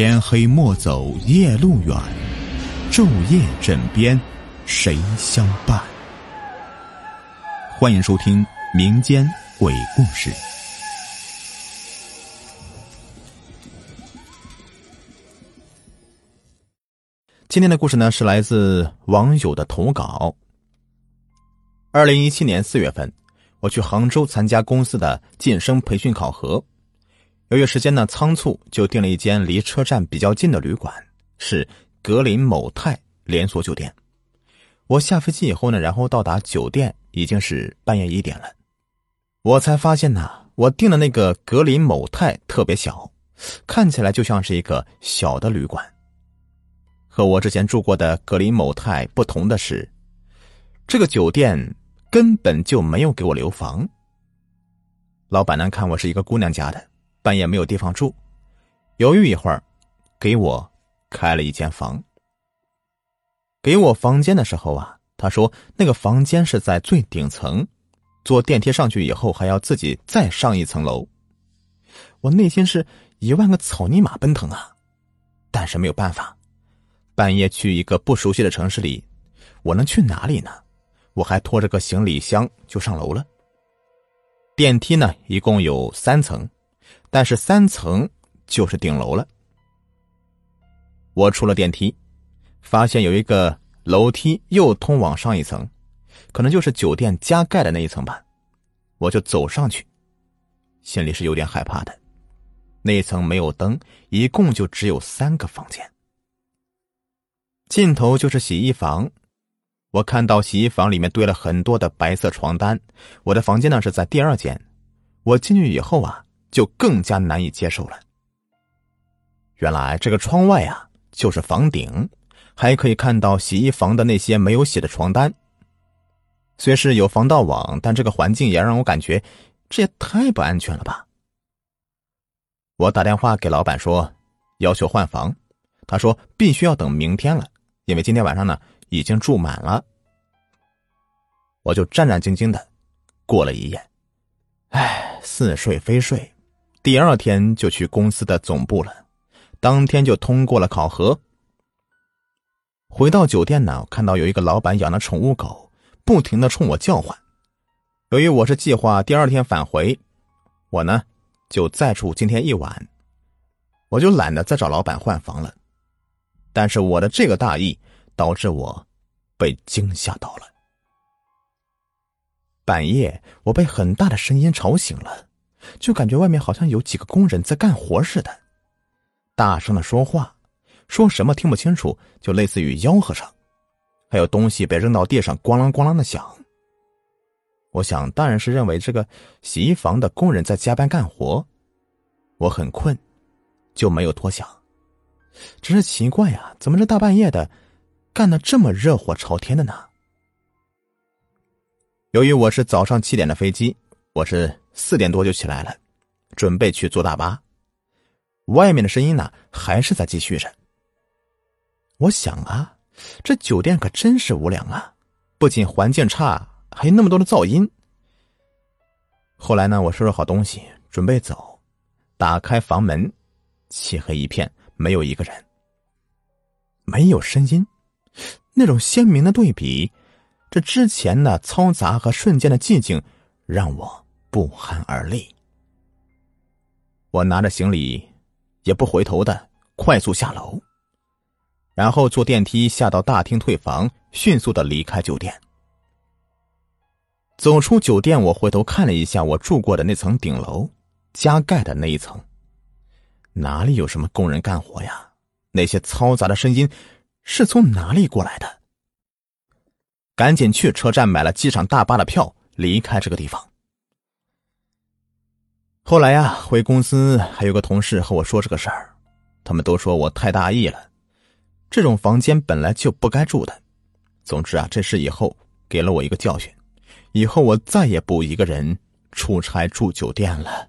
天黑莫走夜路远，昼夜枕边谁相伴？欢迎收听民间鬼故事。今天的故事呢，是来自网友的投稿。二零一七年四月份，我去杭州参加公司的晋升培训考核。由于时间呢仓促，就订了一间离车站比较近的旅馆，是格林某泰连锁酒店。我下飞机以后呢，然后到达酒店已经是半夜一点了，我才发现呢，我订的那个格林某泰特别小，看起来就像是一个小的旅馆。和我之前住过的格林某泰不同的是，这个酒店根本就没有给我留房。老板呢看我是一个姑娘家的。半夜没有地方住，犹豫一会儿，给我开了一间房。给我房间的时候啊，他说那个房间是在最顶层，坐电梯上去以后还要自己再上一层楼。我内心是一万个草泥马奔腾啊，但是没有办法，半夜去一个不熟悉的城市里，我能去哪里呢？我还拖着个行李箱就上楼了。电梯呢，一共有三层。但是三层就是顶楼了。我出了电梯，发现有一个楼梯又通往上一层，可能就是酒店加盖的那一层吧。我就走上去，心里是有点害怕的。那一层没有灯，一共就只有三个房间。尽头就是洗衣房，我看到洗衣房里面堆了很多的白色床单。我的房间呢是在第二间，我进去以后啊。就更加难以接受了。原来这个窗外啊，就是房顶，还可以看到洗衣房的那些没有洗的床单。虽是有防盗网，但这个环境也让我感觉，这也太不安全了吧。我打电话给老板说，要求换房，他说必须要等明天了，因为今天晚上呢已经住满了。我就战战兢兢的过了一夜，唉，似睡非睡。第二天就去公司的总部了，当天就通过了考核。回到酒店呢，看到有一个老板养的宠物狗，不停的冲我叫唤。由于我是计划第二天返回，我呢就再住今天一晚，我就懒得再找老板换房了。但是我的这个大意导致我被惊吓到了。半夜，我被很大的声音吵醒了。就感觉外面好像有几个工人在干活似的，大声的说话，说什么听不清楚，就类似于吆喝声，还有东西被扔到地上咣啷咣啷的响。我想当然是认为这个洗衣房的工人在加班干活。我很困，就没有多想。只是奇怪呀，怎么这大半夜的，干的这么热火朝天的呢？由于我是早上七点的飞机，我是。四点多就起来了，准备去坐大巴。外面的声音呢，还是在继续着。我想啊，这酒店可真是无良啊！不仅环境差，还有那么多的噪音。后来呢，我收拾好东西准备走，打开房门，漆黑一片，没有一个人，没有声音。那种鲜明的对比，这之前的嘈杂和瞬间的寂静，让我。不寒而栗。我拿着行李，也不回头的快速下楼，然后坐电梯下到大厅退房，迅速的离开酒店。走出酒店，我回头看了一下我住过的那层顶楼，加盖的那一层，哪里有什么工人干活呀？那些嘈杂的声音是从哪里过来的？赶紧去车站买了机场大巴的票，离开这个地方。后来呀，回公司还有个同事和我说这个事儿，他们都说我太大意了，这种房间本来就不该住的。总之啊，这事以后给了我一个教训，以后我再也不一个人出差住酒店了。